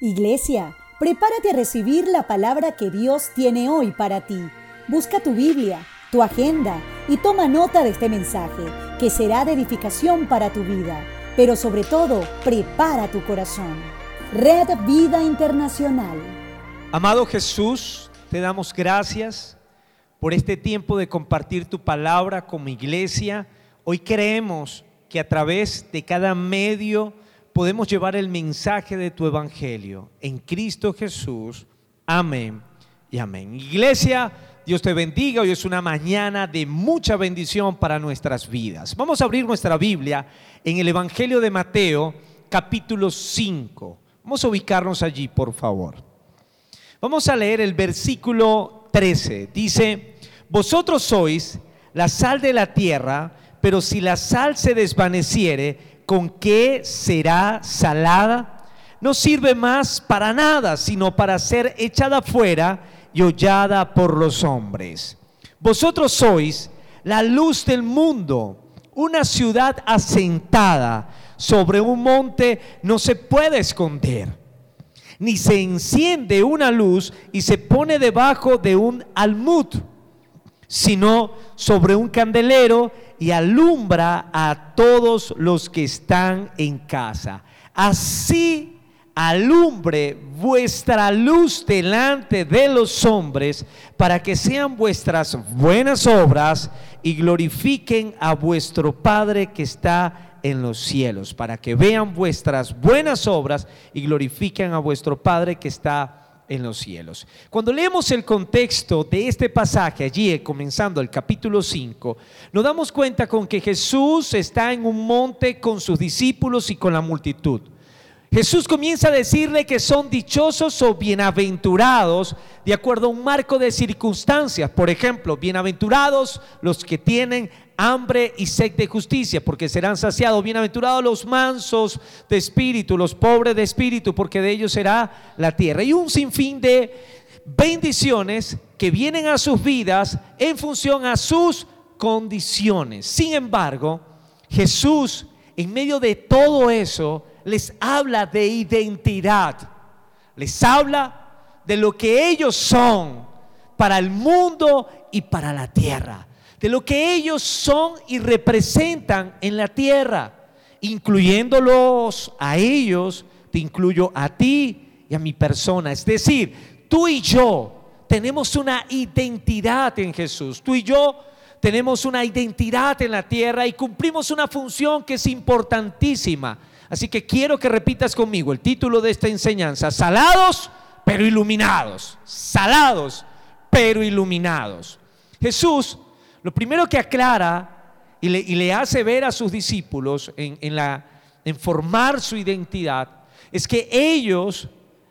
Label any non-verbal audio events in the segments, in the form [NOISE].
Iglesia, prepárate a recibir la palabra que Dios tiene hoy para ti. Busca tu Biblia, tu agenda y toma nota de este mensaje, que será de edificación para tu vida. Pero sobre todo, prepara tu corazón. Red Vida Internacional. Amado Jesús, te damos gracias por este tiempo de compartir tu palabra como iglesia. Hoy creemos que a través de cada medio, podemos llevar el mensaje de tu evangelio en Cristo Jesús. Amén y amén. Iglesia, Dios te bendiga. Hoy es una mañana de mucha bendición para nuestras vidas. Vamos a abrir nuestra Biblia en el Evangelio de Mateo, capítulo 5. Vamos a ubicarnos allí, por favor. Vamos a leer el versículo 13. Dice, vosotros sois la sal de la tierra, pero si la sal se desvaneciere, ¿con qué será salada? No sirve más para nada, sino para ser echada fuera y hollada por los hombres. Vosotros sois la luz del mundo, una ciudad asentada sobre un monte no se puede esconder, ni se enciende una luz y se pone debajo de un almud, sino sobre un candelero y alumbra a todos los que están en casa. Así alumbre vuestra luz delante de los hombres para que sean vuestras buenas obras y glorifiquen a vuestro Padre que está en los cielos, para que vean vuestras buenas obras y glorifiquen a vuestro Padre que está en los cielos. Cuando leemos el contexto de este pasaje allí, eh, comenzando el capítulo 5, nos damos cuenta con que Jesús está en un monte con sus discípulos y con la multitud. Jesús comienza a decirle que son dichosos o bienaventurados de acuerdo a un marco de circunstancias. Por ejemplo, bienaventurados los que tienen hambre y sed de justicia, porque serán saciados. Bienaventurados los mansos de espíritu, los pobres de espíritu, porque de ellos será la tierra. Y un sinfín de bendiciones que vienen a sus vidas en función a sus condiciones. Sin embargo, Jesús, en medio de todo eso, les habla de identidad, les habla de lo que ellos son para el mundo y para la tierra, de lo que ellos son y representan en la tierra, incluyéndolos a ellos, te incluyo a ti y a mi persona. Es decir, tú y yo tenemos una identidad en Jesús, tú y yo tenemos una identidad en la tierra y cumplimos una función que es importantísima Así que quiero que repitas conmigo el título de esta enseñanza, salados pero iluminados, salados pero iluminados. Jesús lo primero que aclara y le, hace ver a sus discípulos en, formar su identidad es que ellos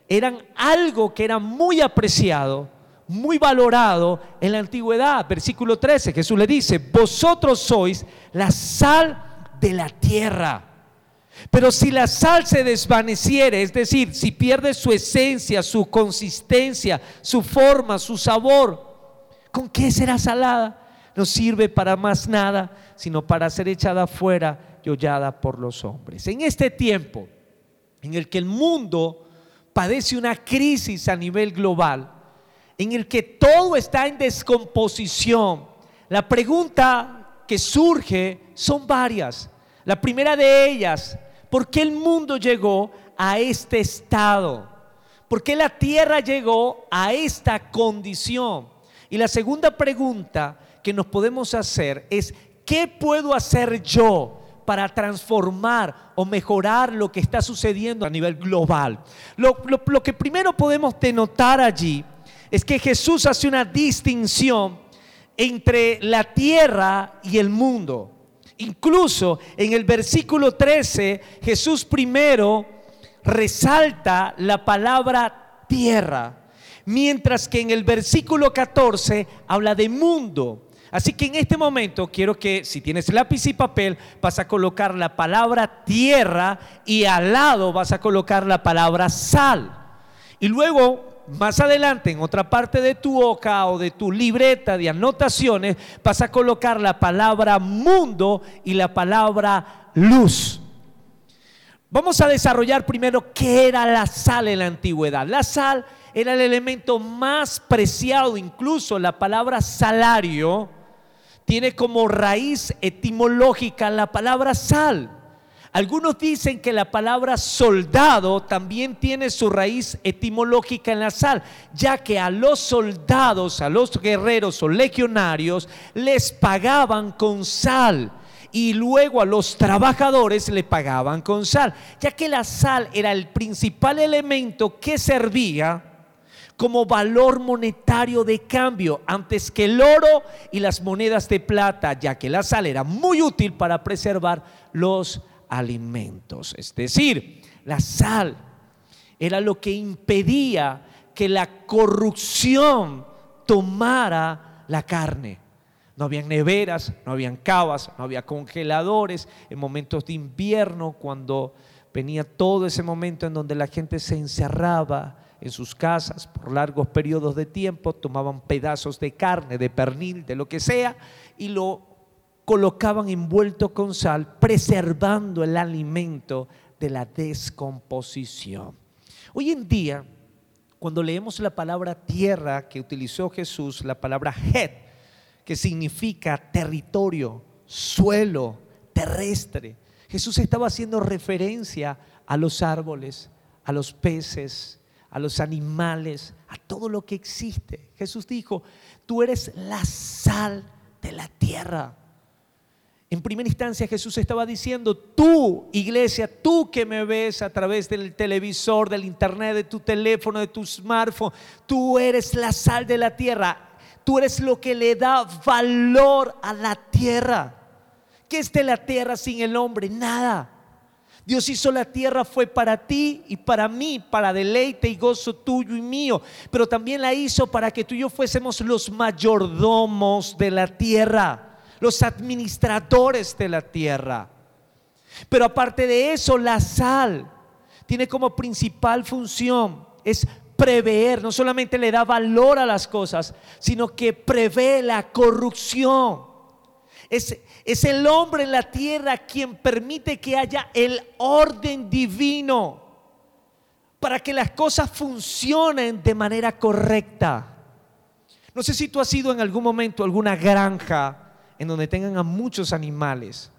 eran algo que era muy apreciado, muy valorado en la antigüedad. Versículo 13, Jesús le dice, vosotros sois la sal de la tierra. Pero si la sal se desvaneciere, es decir, si pierde su esencia, su consistencia, su forma, su sabor, ¿con qué será salada? No sirve para más nada, sino para ser echada fuera y hollada por los hombres. En este tiempo en el que el mundo padece una crisis a nivel global, en el que todo está en descomposición, la pregunta que surge son varias. La primera de ellas, ¿Por qué el mundo llegó a este estado? ¿Por qué la tierra llegó a esta condición? Y la segunda pregunta que nos podemos hacer es, ¿qué puedo hacer yo para transformar o mejorar lo que está sucediendo a nivel global? Lo, lo que primero podemos denotar allí es que Jesús hace una distinción entre la tierra y el mundo. Incluso en el versículo 13, Jesús primero resalta la palabra tierra, mientras que en el versículo 14 habla de mundo. Así que en este momento quiero que si tienes lápiz y papel vas a colocar la palabra tierra y al lado vas a colocar la palabra sal. Y luego más adelante, en otra parte de tu hoja o de tu libreta de anotaciones, vas a colocar la palabra mundo y la palabra luz. Vamos a desarrollar primero qué era la sal en la antigüedad. La sal era el elemento más preciado, incluso la palabra salario tiene como raíz etimológica la palabra sal. Algunos dicen que la palabra soldado también tiene su raíz etimológica en la sal, ya que a los soldados, a los guerreros o legionarios, les pagaban con sal y luego a los trabajadores le pagaban con sal, ya que la sal era el principal elemento que servía como valor monetario de cambio antes que el oro y las monedas de plata, ya que la sal era muy útil para preservar los alimentos. Es decir, la sal era lo que impedía que la corrupción tomara la carne. No habían neveras, no habían cavas, no había congeladores. En momentos de invierno, cuando venía todo ese momento en donde la gente se encerraba en sus casas por largos periodos de tiempo, tomaban pedazos de carne, de pernil, de lo que sea, y lo colocaban envuelto con sal, preservando el alimento de la descomposición. Hoy en día, cuando leemos la palabra tierra que utilizó Jesús, la palabra het, que significa territorio, suelo, terrestre. Jesús estaba haciendo referencia a los árboles, a los peces, a los animales, a todo lo que existe. Jesús dijo, tú eres la sal de la tierra. En primera instancia Jesús estaba diciendo, tú iglesia, tú que me ves a través del televisor, del internet, de tu teléfono, de tu smartphone, tú eres la sal de la tierra. Tú eres lo que le da valor a la tierra. ¿Qué es de la tierra sin el hombre? Nada. Dios hizo la tierra fue para ti y para mí, para deleite y gozo tuyo y mío, pero también la hizo para que tú y yo fuésemos los mayordomos de la tierra, los administradores de la tierra. Pero aparte de eso, la sal tiene como principal función es prever, no solamente le da valor a las cosas, sino que prevé la corrupción. Es, es el hombre en la tierra quien permite que haya el orden divino para que las cosas funcionen de manera correcta. No sé si tú has ido en algún momento alguna granja en donde tengan a muchos animales.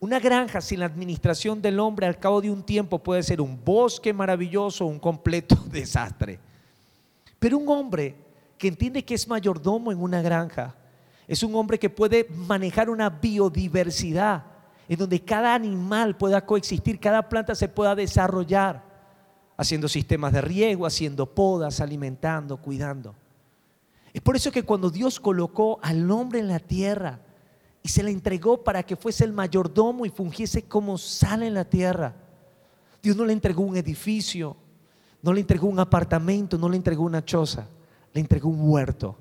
Una granja sin la administración del hombre al cabo de un tiempo puede ser un bosque maravilloso o un completo [LAUGHS] desastre. Pero un hombre que entiende que es mayordomo en una granja, es un hombre que puede manejar una biodiversidad en donde cada animal pueda coexistir, cada planta se pueda desarrollar, haciendo sistemas de riego, haciendo podas, alimentando, cuidando. Es por eso que cuando Dios colocó al hombre en la tierra, y se le entregó para que fuese el mayordomo y fungiese como sal en la tierra. Dios no le entregó un edificio, no le entregó un apartamento, no le entregó una choza, le entregó un huerto.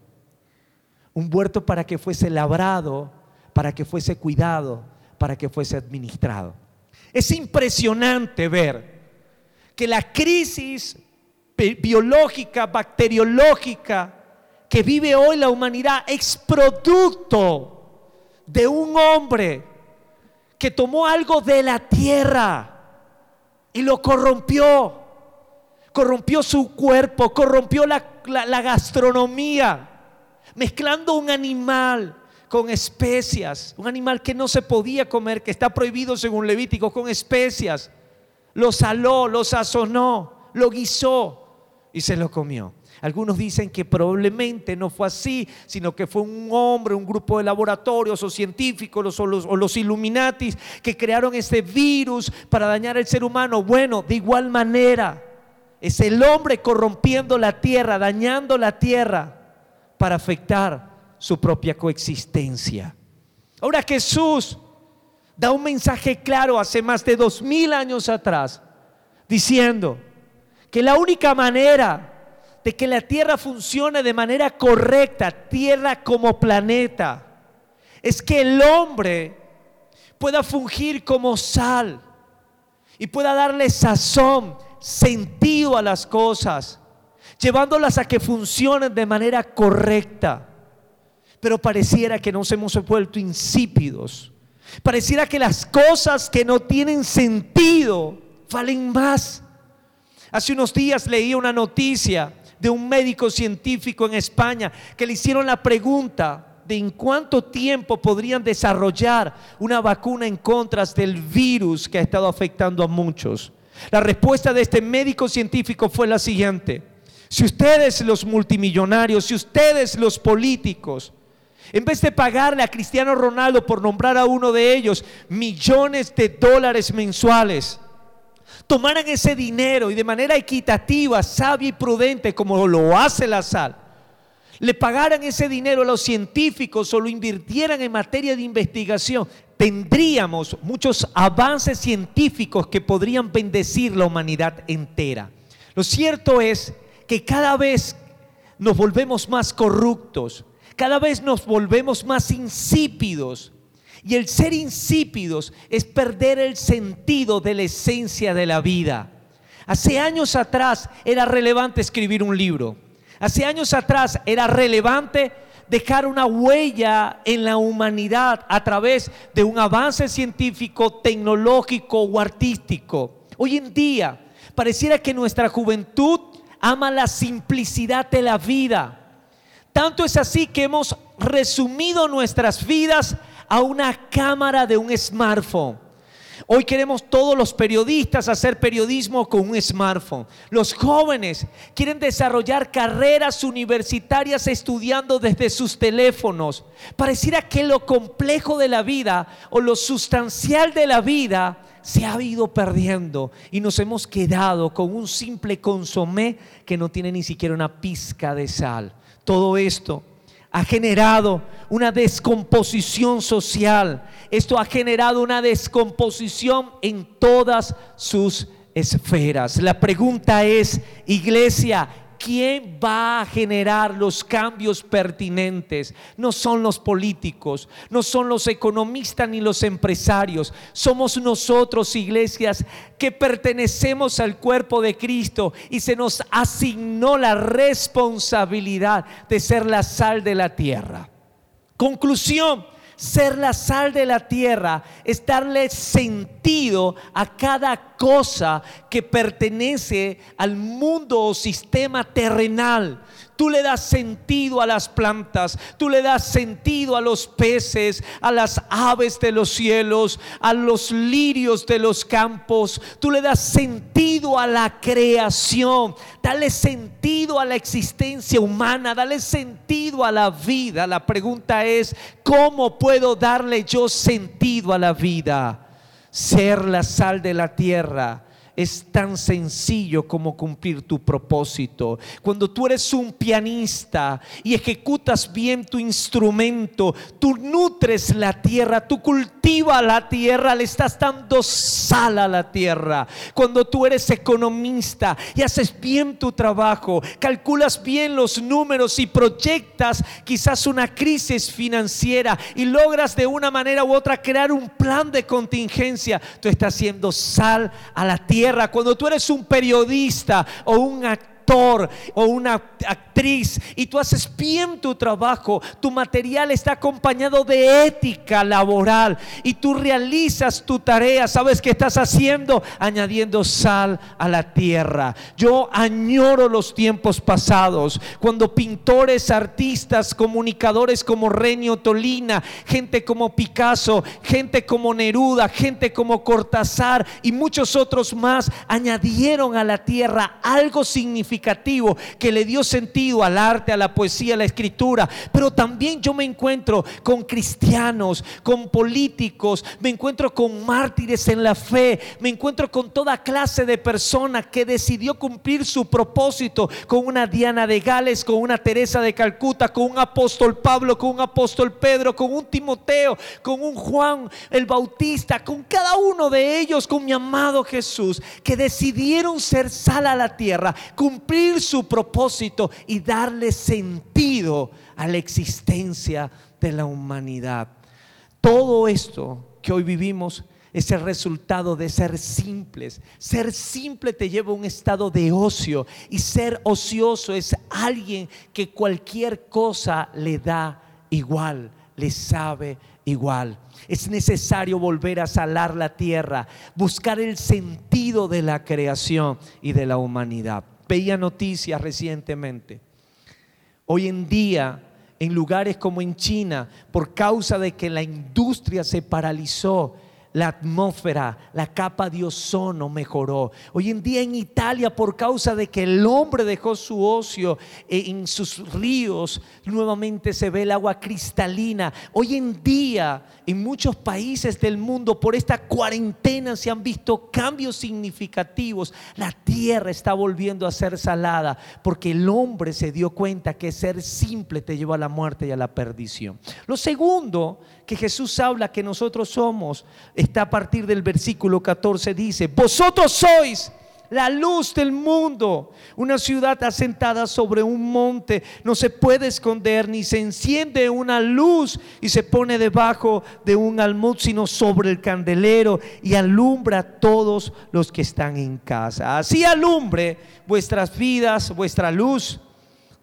Un huerto para que fuese labrado, para que fuese cuidado, para que fuese administrado. Es impresionante ver que la crisis biológica, bacteriológica que vive hoy la humanidad es producto de un hombre que tomó algo de la tierra y lo corrompió. Corrompió su cuerpo, corrompió la, gastronomía, mezclando un animal con especias, un animal que no se podía comer, que está prohibido según Levítico, con especias. Lo saló, lo sazonó, lo guisó y se lo comió. Algunos dicen que probablemente no fue así, sino que fue un hombre, un grupo de laboratorios o científicos o los, o los Illuminatis que crearon ese virus para dañar al ser humano. Bueno, de igual manera, es el hombre corrompiendo la tierra, dañando la tierra para afectar su propia coexistencia. Ahora Jesús da un mensaje claro hace más de dos mil años atrás, diciendo que la única manera de que la Tierra funcione de manera correcta, Tierra como planeta, es que el hombre pueda fungir como sal y pueda darle sazón, sentido a las cosas, llevándolas a que funcionen de manera correcta. Pero pareciera que nos hemos vuelto insípidos. Pareciera que las cosas que no tienen sentido valen más. Hace unos días leí una noticia de un médico científico en España que le hicieron la pregunta de en cuánto tiempo podrían desarrollar una vacuna en contra del virus que ha estado afectando a muchos. La respuesta de este médico científico fue la siguiente. Si ustedes los multimillonarios, si ustedes los políticos, en vez de pagarle a Cristiano Ronaldo por nombrar a uno de ellos millones de dólares mensuales, tomaran ese dinero y de manera equitativa, sabia y prudente, como lo hace la sal, le pagaran ese dinero a los científicos o lo invirtieran en materia de investigación, tendríamos muchos avances científicos que podrían bendecir la humanidad entera. Lo cierto es que cada vez nos volvemos más corruptos, cada vez nos volvemos más insípidos. Y el ser insípidos es perder el sentido de la esencia de la vida. Hace años atrás era relevante escribir un libro. Hace años atrás era relevante dejar una huella en la humanidad a través de un avance científico, tecnológico o artístico. Hoy en día pareciera que nuestra juventud ama la simplicidad de la vida. Tanto es así que hemos resumido nuestras vidas a una cámara de un smartphone. Hoy queremos todos los periodistas hacer periodismo con un smartphone. Los jóvenes quieren desarrollar carreras universitarias estudiando desde sus teléfonos. Pareciera que lo complejo de la vida o lo sustancial de la vida se ha ido perdiendo y nos hemos quedado con un simple consomé que no tiene ni siquiera una pizca de sal. Todo esto ha generado una descomposición social. Esto ha generado una descomposición en todas sus esferas. La pregunta es, iglesia, ¿Quién va a generar los cambios pertinentes? No son los políticos, no son los economistas ni los empresarios. Somos nosotros, iglesias, que pertenecemos al cuerpo de Cristo y se nos asignó la responsabilidad de ser la sal de la tierra. Conclusión, ser la sal de la tierra es darle sentido a cada cosa que pertenece al mundo o sistema terrenal. Tú le das sentido a las plantas, tú le das sentido a los peces, a las aves de los cielos, a los lirios de los campos. Tú le das sentido a la creación, dale sentido a la existencia humana, dale sentido a la vida. La pregunta es, ¿cómo puedo darle yo sentido a la vida? Ser la sal de la tierra es tan sencillo como cumplir tu propósito. Cuando tú eres un pianista y ejecutas bien tu instrumento, tú nutres la tierra, tú cultivas la tierra, le estás dando sal a la tierra. Cuando tú eres economista y haces bien tu trabajo, calculas bien los números y proyectas quizás una crisis financiera y logras de una manera u otra crear un plan de contingencia, tú estás haciendo sal a la tierra cuando tú eres un periodista o un actor o una actriz y tú haces bien tu trabajo, tu material está acompañado de ética laboral y tú realizas tu tarea, ¿sabes qué estás haciendo? Añadiendo sal a la tierra. Yo añoro los tiempos pasados, cuando pintores, artistas, comunicadores como Renio Tolina, gente como Picasso, gente como Neruda, gente como Cortázar y muchos otros más añadieron a la tierra algo significativo que le dio sentido al arte, a la poesía, a la escritura. Pero también yo me encuentro con cristianos, con políticos, me encuentro con mártires en la fe, me encuentro con toda clase de personas que decidió cumplir su propósito con una Diana de Gales, con una Teresa de Calcuta, con un apóstol Pablo, con un apóstol Pedro, con un Timoteo, con un Juan el Bautista, con cada uno de ellos, con mi amado Jesús, que decidieron ser sal a la tierra, cumplir su propósito y darle sentido a la existencia de la humanidad. Todo esto que hoy vivimos es el resultado de ser simples. Ser simple te lleva a un estado de ocio y ser ocioso es alguien que cualquier cosa le da igual, le sabe igual. Es necesario volver a salar la tierra, buscar el sentido de la creación y de la humanidad. Veía noticias recientemente. Hoy en día, en lugares como en China, por causa de que la industria se paralizó, la atmósfera, la capa de ozono mejoró. Hoy en día en Italia, por causa de que el hombre dejó su ocio en sus ríos, nuevamente se ve el agua cristalina. Hoy en día, en muchos países del mundo, por esta cuarentena se han visto cambios significativos. La tierra está volviendo a ser salada porque el hombre se dio cuenta que ser simple te lleva a la muerte y a la perdición. Lo segundo que Jesús habla que nosotros somos está a partir del versículo 14. Dice, vosotros sois la luz del mundo. Una ciudad asentada sobre un monte no se puede esconder ni se enciende una luz y se pone debajo de un almud, sino sobre el candelero y alumbra a todos los que están en casa. Así alumbre vuestras vidas, vuestra luz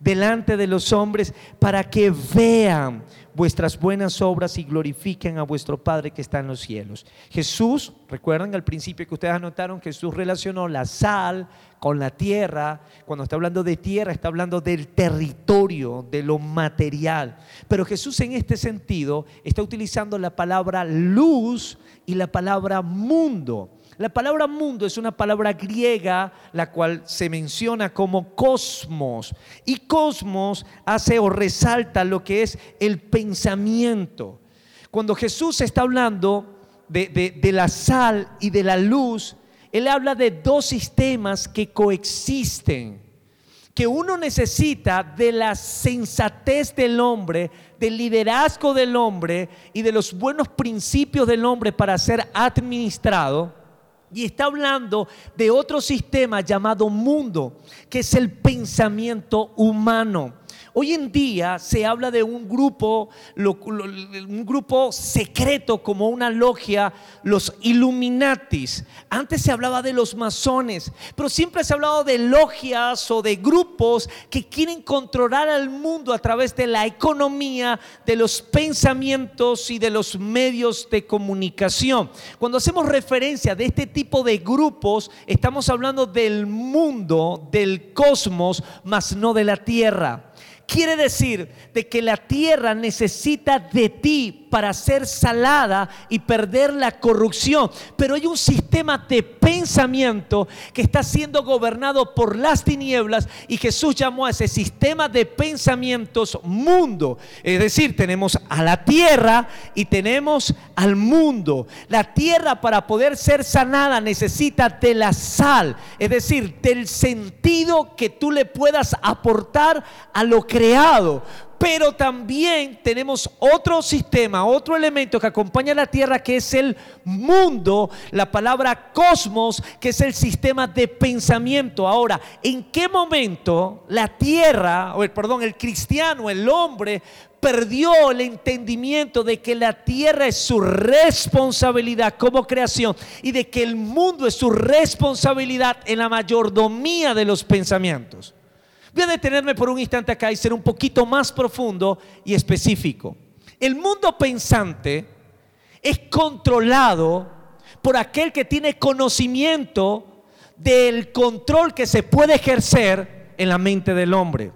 delante de los hombres para que vean vuestras buenas obras y glorifiquen a vuestro Padre que está en los cielos. Jesús, recuerdan al principio que ustedes anotaron, Jesús relacionó la sal con la tierra. Cuando está hablando de tierra, está hablando del territorio, de lo material. Pero Jesús en este sentido está utilizando la palabra luz y la palabra mundo. La palabra mundo es una palabra griega la cual se menciona como cosmos. Y cosmos hace o resalta lo que es el pensamiento. Cuando Jesús está hablando de, la sal y de la luz, Él habla de dos sistemas que coexisten. Que uno necesita de la sensatez del hombre, del liderazgo del hombre y de los buenos principios del hombre para ser administrado y está hablando de otro sistema llamado mundo, que es el pensamiento humano. Hoy en día se habla de un grupo, un grupo secreto como una logia, los Illuminatis. Antes se hablaba de los masones, pero siempre se ha hablado de logias o de grupos que quieren controlar al mundo a través de la economía, de los pensamientos y de los medios de comunicación. Cuando hacemos referencia de este tipo de grupos, estamos hablando del mundo, del cosmos, mas no de la tierra. Quiere decir de que la tierra necesita de ti para ser salada y perder la corrupción. Pero hay un sistema de pensamiento que está siendo gobernado por las tinieblas y Jesús llamó a ese sistema de pensamientos mundo. Es decir, tenemos a la tierra y tenemos al mundo. La tierra para poder ser sanada necesita de la sal, es decir, del sentido que tú le puedas aportar a lo creado. Pero también tenemos otro sistema, otro elemento que acompaña a la Tierra, que es el mundo, la palabra cosmos, que es el sistema de pensamiento. Ahora, ¿en qué momento la Tierra, o el, perdón, el cristiano, el hombre, perdió el entendimiento de que la tierra es su responsabilidad como creación y de que el mundo es su responsabilidad en la mayordomía de los pensamientos? Voy a detenerme por un instante acá y ser un poquito más profundo y específico. El mundo pensante es controlado por aquel que tiene conocimiento del control que se puede ejercer en la mente del hombre.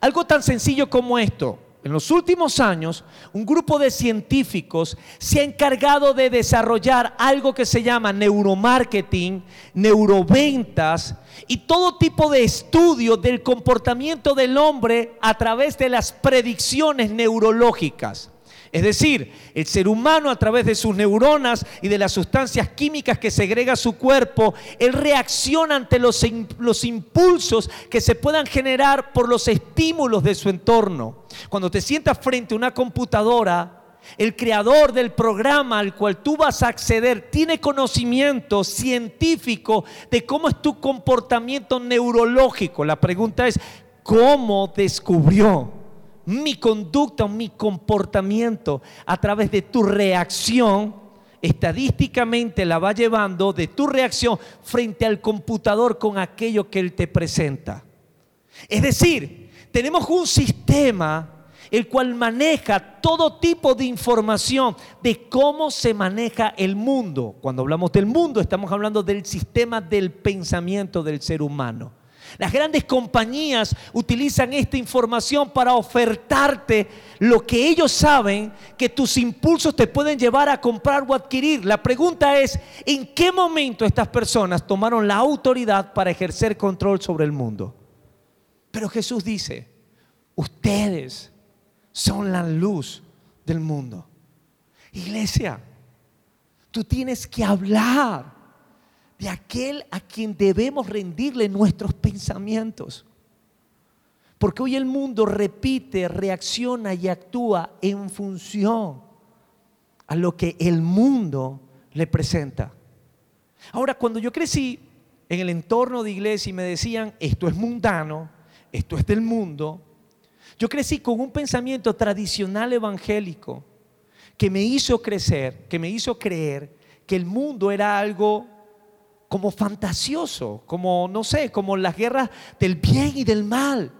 Algo tan sencillo como esto. En los últimos años, un grupo de científicos se ha encargado de desarrollar algo que se llama neuromarketing, neuroventas y todo tipo de estudio del comportamiento del hombre a través de las predicciones neurológicas. Es decir, el ser humano a través de sus neuronas y de las sustancias químicas que segrega su cuerpo, él reacciona ante los, los, impulsos que se puedan generar por los estímulos de su entorno. Cuando te sientas frente a una computadora, el creador del programa al cual tú vas a acceder tiene conocimiento científico de cómo es tu comportamiento neurológico. La pregunta es, ¿cómo descubrió? Mi conducta o mi comportamiento a través de tu reacción, estadísticamente la va llevando de tu reacción frente al computador con aquello que él te presenta. Es decir, tenemos un sistema el cual maneja todo tipo de información de cómo se maneja el mundo. Cuando hablamos del mundo, estamos hablando del sistema del pensamiento del ser humano. Las grandes compañías utilizan esta información para ofertarte lo que ellos saben que tus impulsos te pueden llevar a comprar o adquirir. La pregunta es, ¿en qué momento estas personas tomaron la autoridad para ejercer control sobre el mundo? Pero Jesús dice, ustedes son la luz del mundo. Iglesia, tú tienes que hablar de aquel a quien debemos rendirle nuestros pensamientos. Porque hoy el mundo repite, reacciona y actúa en función a lo que el mundo le presenta. Ahora, cuando yo crecí en el entorno de iglesia y me decían, esto es mundano, esto es del mundo, yo crecí con un pensamiento tradicional evangélico que me hizo crecer, que me hizo creer que el mundo era algo como fantasioso, como, no sé, como las guerras del bien y del mal.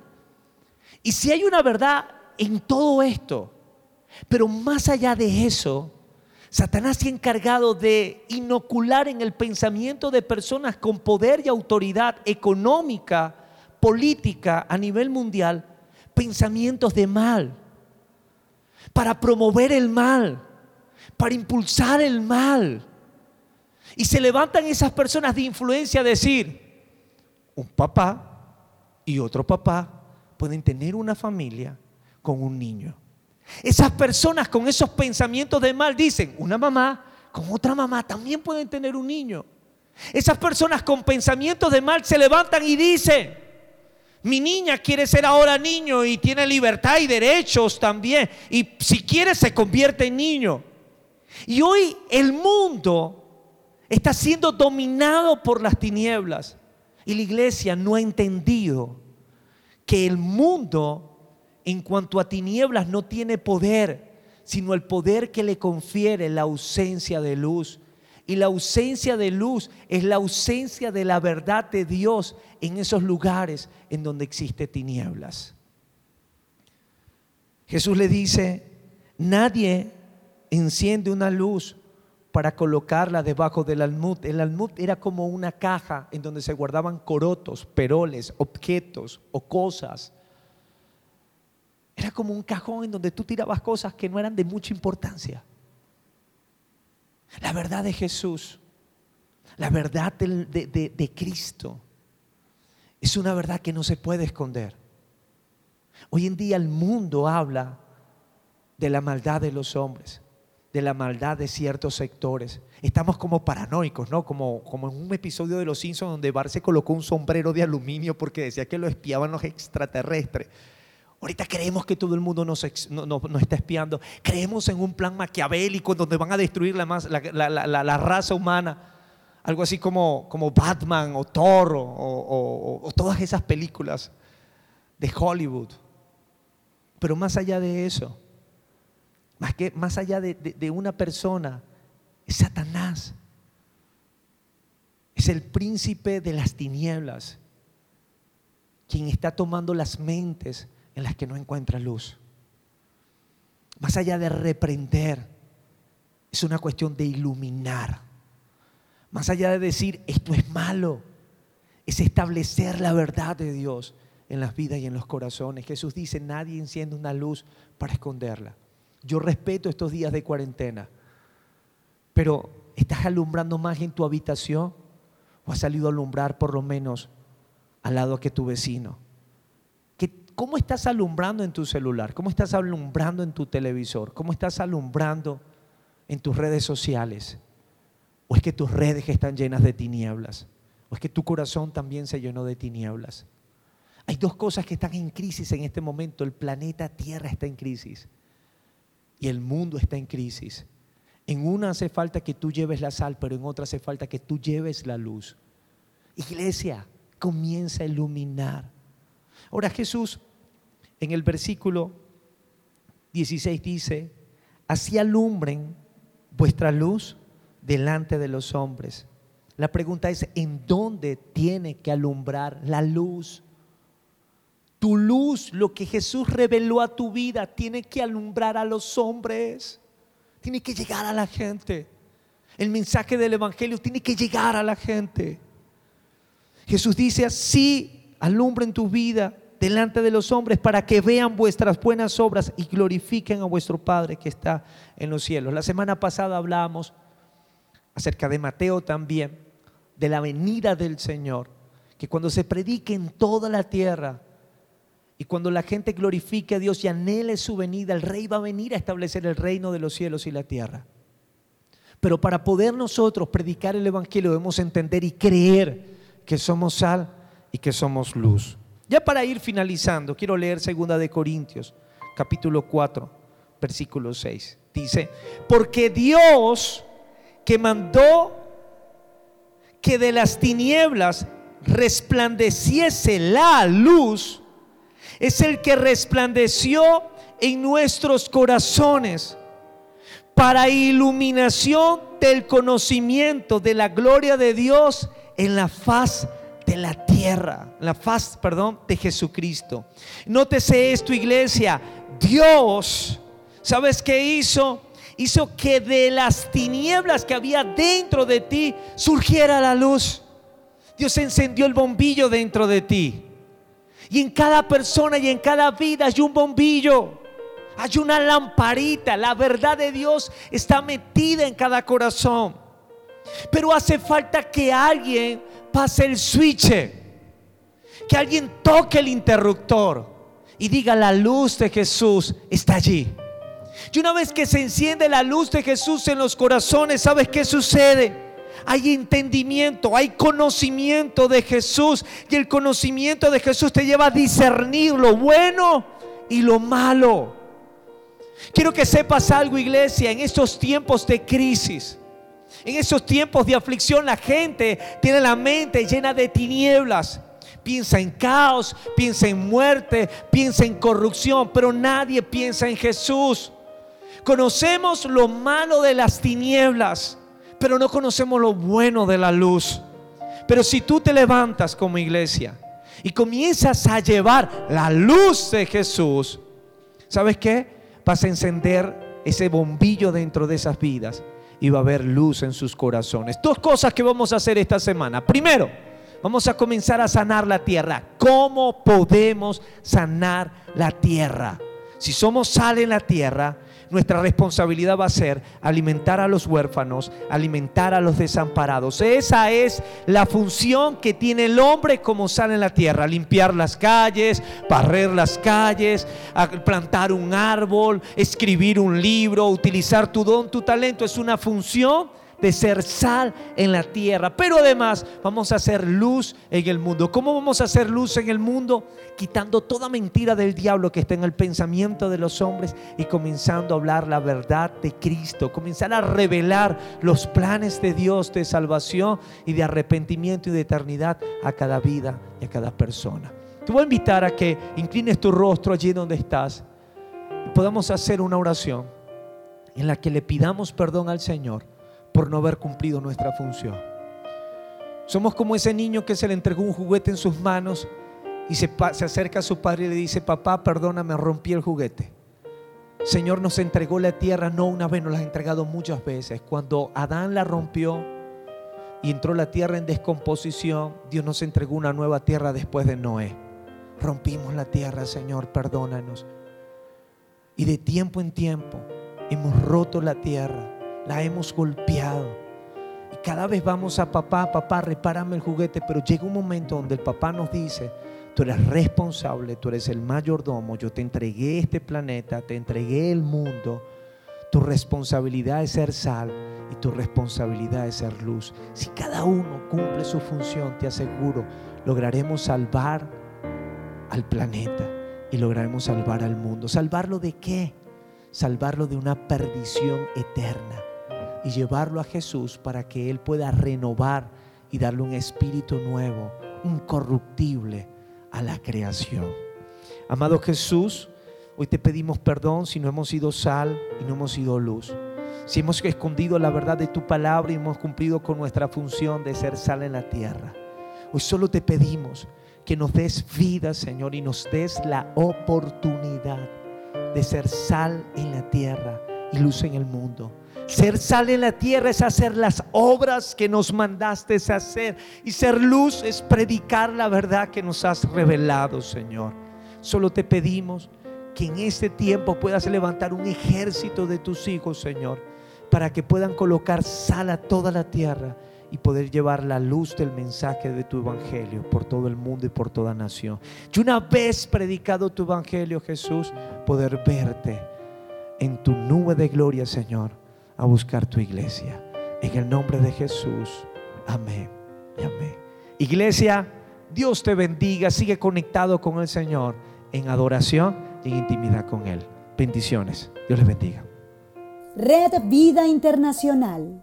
Y si hay una verdad en todo esto, pero más allá de eso, Satanás se ha encargado de inocular en el pensamiento de personas con poder y autoridad económica, política a nivel mundial, pensamientos de mal, para promover el mal, para impulsar el mal y se levantan esas personas de influencia a decir, un papá y otro papá pueden tener una familia con un niño. Esas personas con esos pensamientos de mal dicen, una mamá con otra mamá también pueden tener un niño. Esas personas con pensamientos de mal se levantan y dicen, mi niña quiere ser ahora niño y tiene libertad y derechos también. Y si quiere se convierte en niño. Y hoy el mundo está siendo dominado por las tinieblas. Y la iglesia no ha entendido que el mundo en cuanto a tinieblas no tiene poder, sino el poder que le confiere la ausencia de luz. Y la ausencia de luz es la ausencia de la verdad de Dios en esos lugares en donde existe tinieblas. Jesús le dice, nadie enciende una luz para colocarla debajo del almud. El almud era como una caja en donde se guardaban corotos, peroles, objetos o cosas. Era como un cajón en donde tú tirabas cosas que no eran de mucha importancia. La verdad de Jesús, la verdad de, de Cristo, es una verdad que no se puede esconder. Hoy en día el mundo habla de la maldad de los hombres de la maldad de ciertos sectores. Estamos como paranoicos, ¿no? Como, como en un episodio de Los Simpsons donde Bar se colocó un sombrero de aluminio porque decía que lo espiaban los extraterrestres. Ahorita creemos que todo el mundo nos, está espiando. Creemos en un plan maquiavélico donde van a destruir la, la, raza humana. Algo así como, como Batman o Thor o todas esas películas de Hollywood. Pero más allá de eso, más, que, más allá de, de una persona, es Satanás. Es el príncipe de las tinieblas, quien está tomando las mentes en las que no encuentra luz. Más allá de reprender, es una cuestión de iluminar. Más allá de decir, esto es malo, es establecer la verdad de Dios en las vidas y en los corazones. Jesús dice, nadie enciende una luz para esconderla. Yo respeto estos días de cuarentena, pero ¿estás alumbrando más en tu habitación o has salido a alumbrar por lo menos al lado que tu vecino? ¿Cómo estás alumbrando en tu celular? ¿Cómo estás alumbrando en tu televisor? ¿Cómo estás alumbrando en tus redes sociales? ¿O es que tus redes están llenas de tinieblas? ¿O es que tu corazón también se llenó de tinieblas? Hay dos cosas que están en crisis en este momento. El planeta Tierra está en crisis y el mundo está en crisis. En una hace falta que tú lleves la sal, pero en otra hace falta que tú lleves la luz. Iglesia, comienza a iluminar. Ahora Jesús en el versículo 16 dice, así alumbren vuestra luz delante de los hombres. La pregunta es, ¿en dónde tiene que alumbrar la luz? Tu luz, lo que Jesús reveló a tu vida, tiene que alumbrar a los hombres. Tiene que llegar a la gente. El mensaje del Evangelio tiene que llegar a la gente. Jesús dice así, alumbren tu vida delante de los hombres para que vean vuestras buenas obras y glorifiquen a vuestro Padre que está en los cielos. La semana pasada hablábamos acerca de Mateo también, de la venida del Señor, que cuando se predique en toda la tierra y cuando la gente glorifique a Dios y anhele su venida, el rey va a venir a establecer el reino de los cielos y la tierra. Pero para poder nosotros predicar el Evangelio debemos entender y creer que somos sal y que somos luz. Ya para ir finalizando, quiero leer segunda de Corintios, capítulo 4, versículo 6. Dice, porque Dios que mandó que de las tinieblas resplandeciese la luz, es el que resplandeció en nuestros corazones para iluminación del conocimiento de la gloria de Dios en la faz de la tierra, la faz, perdón, de Jesucristo. Nótese esto, iglesia, Dios, ¿sabes qué hizo? Hizo que de las tinieblas que había dentro de ti surgiera la luz. Dios encendió el bombillo dentro de ti. Y en cada persona y en cada vida hay un bombillo. Hay una lamparita. La verdad de Dios está metida en cada corazón. Pero hace falta que alguien pase el switch, que alguien toque el interruptor y diga la luz de Jesús está allí. Y una vez que se enciende la luz de Jesús en los corazones, ¿sabes qué sucede? Hay entendimiento, hay conocimiento de Jesús. Y el conocimiento de Jesús te lleva a discernir lo bueno y lo malo. Quiero que sepas algo, iglesia, en estos tiempos de crisis. En esos tiempos de aflicción la gente tiene la mente llena de tinieblas. Piensa en caos, piensa en muerte, piensa en corrupción, pero nadie piensa en Jesús. Conocemos lo malo de las tinieblas, pero no conocemos lo bueno de la luz. Pero si tú te levantas como iglesia y comienzas a llevar la luz de Jesús, ¿sabes qué? Vas a encender ese bombillo dentro de esas vidas y va a haber luz en sus corazones. Dos cosas que vamos a hacer esta semana. Primero, vamos a comenzar a sanar la tierra. ¿Cómo podemos sanar la tierra? Si somos sal en la tierra, nuestra responsabilidad va a ser alimentar a los huérfanos, alimentar a los desamparados. Esa es la función que tiene el hombre como sal en la tierra, limpiar las calles, barrer las calles, plantar un árbol, escribir un libro, utilizar tu don, tu talento. Es una función de ser sal en la tierra. Pero además vamos a hacer luz en el mundo. ¿Cómo vamos a hacer luz en el mundo? Quitando toda mentira del diablo que está en el pensamiento de los hombres y comenzando a hablar la verdad de Cristo. Comenzar a revelar los planes de Dios de salvación y de arrepentimiento y de eternidad a cada vida y a cada persona. Te voy a invitar a que inclines tu rostro allí donde estás y podamos hacer una oración en la que le pidamos perdón al Señor por no haber cumplido nuestra función. Somos como ese niño que se le entregó un juguete en sus manos y se, acerca a su padre y le dice, papá, perdóname, rompí el juguete. Señor nos entregó la tierra no una vez, nos la ha entregado muchas veces. Cuando Adán la rompió y entró la tierra en descomposición, Dios nos entregó una nueva tierra después de Noé. Rompimos la tierra, Señor, perdónanos. Y de tiempo en tiempo hemos roto la tierra la hemos golpeado. Y cada vez vamos a papá, papá, repárame el juguete, pero llega un momento donde el papá nos dice, tú eres responsable, tú eres el mayordomo, yo te entregué este planeta, te entregué el mundo. Tu responsabilidad es ser sal y tu responsabilidad es ser luz. Si cada uno cumple su función, te aseguro, lograremos salvar al planeta y lograremos salvar al mundo. ¿Salvarlo de qué? Salvarlo de una perdición eterna y llevarlo a Jesús para que Él pueda renovar y darle un espíritu nuevo, incorruptible a la creación. Amado Jesús, hoy te pedimos perdón si no hemos sido sal y no hemos sido luz. Si hemos escondido la verdad de tu palabra y hemos cumplido con nuestra función de ser sal en la tierra. Hoy solo te pedimos que nos des vida, Señor, y nos des la oportunidad de ser sal en la tierra y luz en el mundo. Ser sal en la tierra es hacer las obras que nos mandaste hacer. Y ser luz es predicar la verdad que nos has revelado, Señor. Solo te pedimos que en este tiempo puedas levantar un ejército de tus hijos, Señor, para que puedan colocar sal a toda la tierra y poder llevar la luz del mensaje de tu evangelio por todo el mundo y por toda nación. Y una vez predicado tu evangelio, Jesús, poder verte en tu nube de gloria, Señor, a buscar tu iglesia. En el nombre de Jesús. Amén amén. Iglesia, Dios te bendiga. Sigue conectado con el Señor en adoración y en intimidad con Él. Bendiciones. Dios les bendiga. Red Vida Internacional